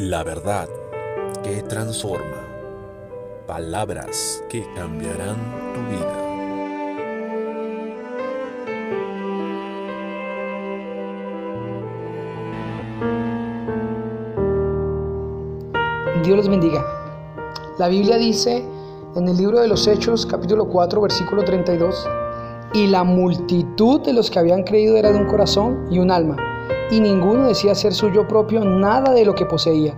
La verdad que transforma. Palabras que cambiarán tu vida. Dios les bendiga. La Biblia dice en el libro de los Hechos, capítulo 4, versículo 32, y la multitud de los que habían creído era de un corazón y un alma y ninguno decía ser suyo propio nada de lo que poseía,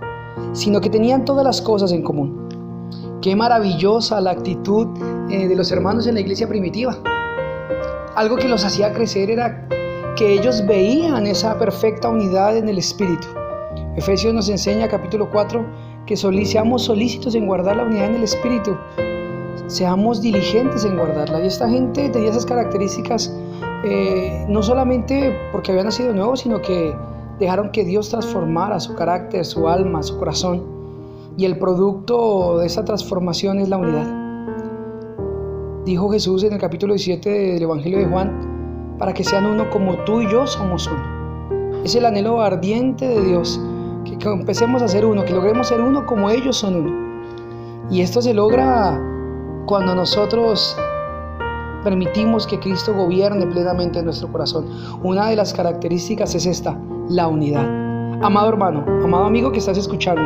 sino que tenían todas las cosas en común. Qué maravillosa la actitud eh, de los hermanos en la iglesia primitiva. Algo que los hacía crecer era que ellos veían esa perfecta unidad en el Espíritu. Efesios nos enseña, capítulo 4, que seamos solícitos en guardar la unidad en el Espíritu. Seamos diligentes en guardarla. Y esta gente tenía esas características eh, no solamente porque habían nacido nuevos, sino que dejaron que Dios transformara su carácter, su alma, su corazón. Y el producto de esa transformación es la unidad. Dijo Jesús en el capítulo 17 del Evangelio de Juan, para que sean uno como tú y yo somos uno. Es el anhelo ardiente de Dios, que, empecemos a ser uno, que logremos ser uno como ellos son uno. Y esto se logra cuando nosotros permitimos que Cristo gobierne plenamente en nuestro corazón. Una de las características es esta, la unidad. Amado hermano, amado amigo que estás escuchando,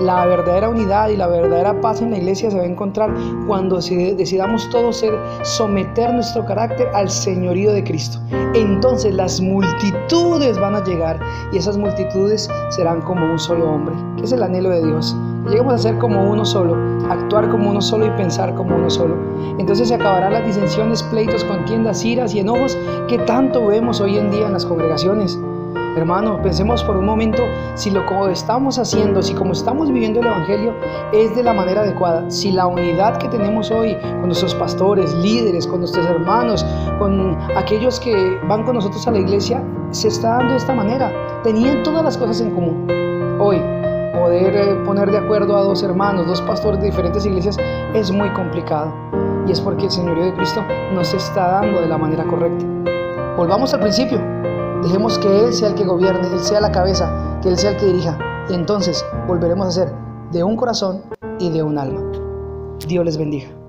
la verdadera unidad y la verdadera paz en la iglesia se va a encontrar cuando decidamos todos someter nuestro carácter al señorío de Cristo. Entonces las multitudes van a llegar y esas multitudes serán como un solo hombre, que es el anhelo de Dios. Lleguemos a ser como uno solo, actuar como uno solo y pensar como uno solo. Entonces se acabarán las disensiones, pleitos, contiendas, iras y enojos que tanto vemos hoy en día en las congregaciones. Hermano, pensemos por un momento si lo que estamos haciendo, si como estamos viviendo el Evangelio es de la manera adecuada, si la unidad que tenemos hoy con nuestros pastores, líderes, con nuestros hermanos, con aquellos que van con nosotros a la iglesia, se está dando de esta manera. Tenían todas las cosas en común. Hoy, poder eh, poner de acuerdo a dos hermanos, dos pastores de diferentes iglesias, es muy complicado. Y es porque el Señorío de Cristo no se está dando de la manera correcta. Volvamos al principio. Dejemos que Él sea el que gobierne, Él sea la cabeza, que Él sea el que dirija. Y entonces volveremos a ser de un corazón y de un alma. Dios les bendiga.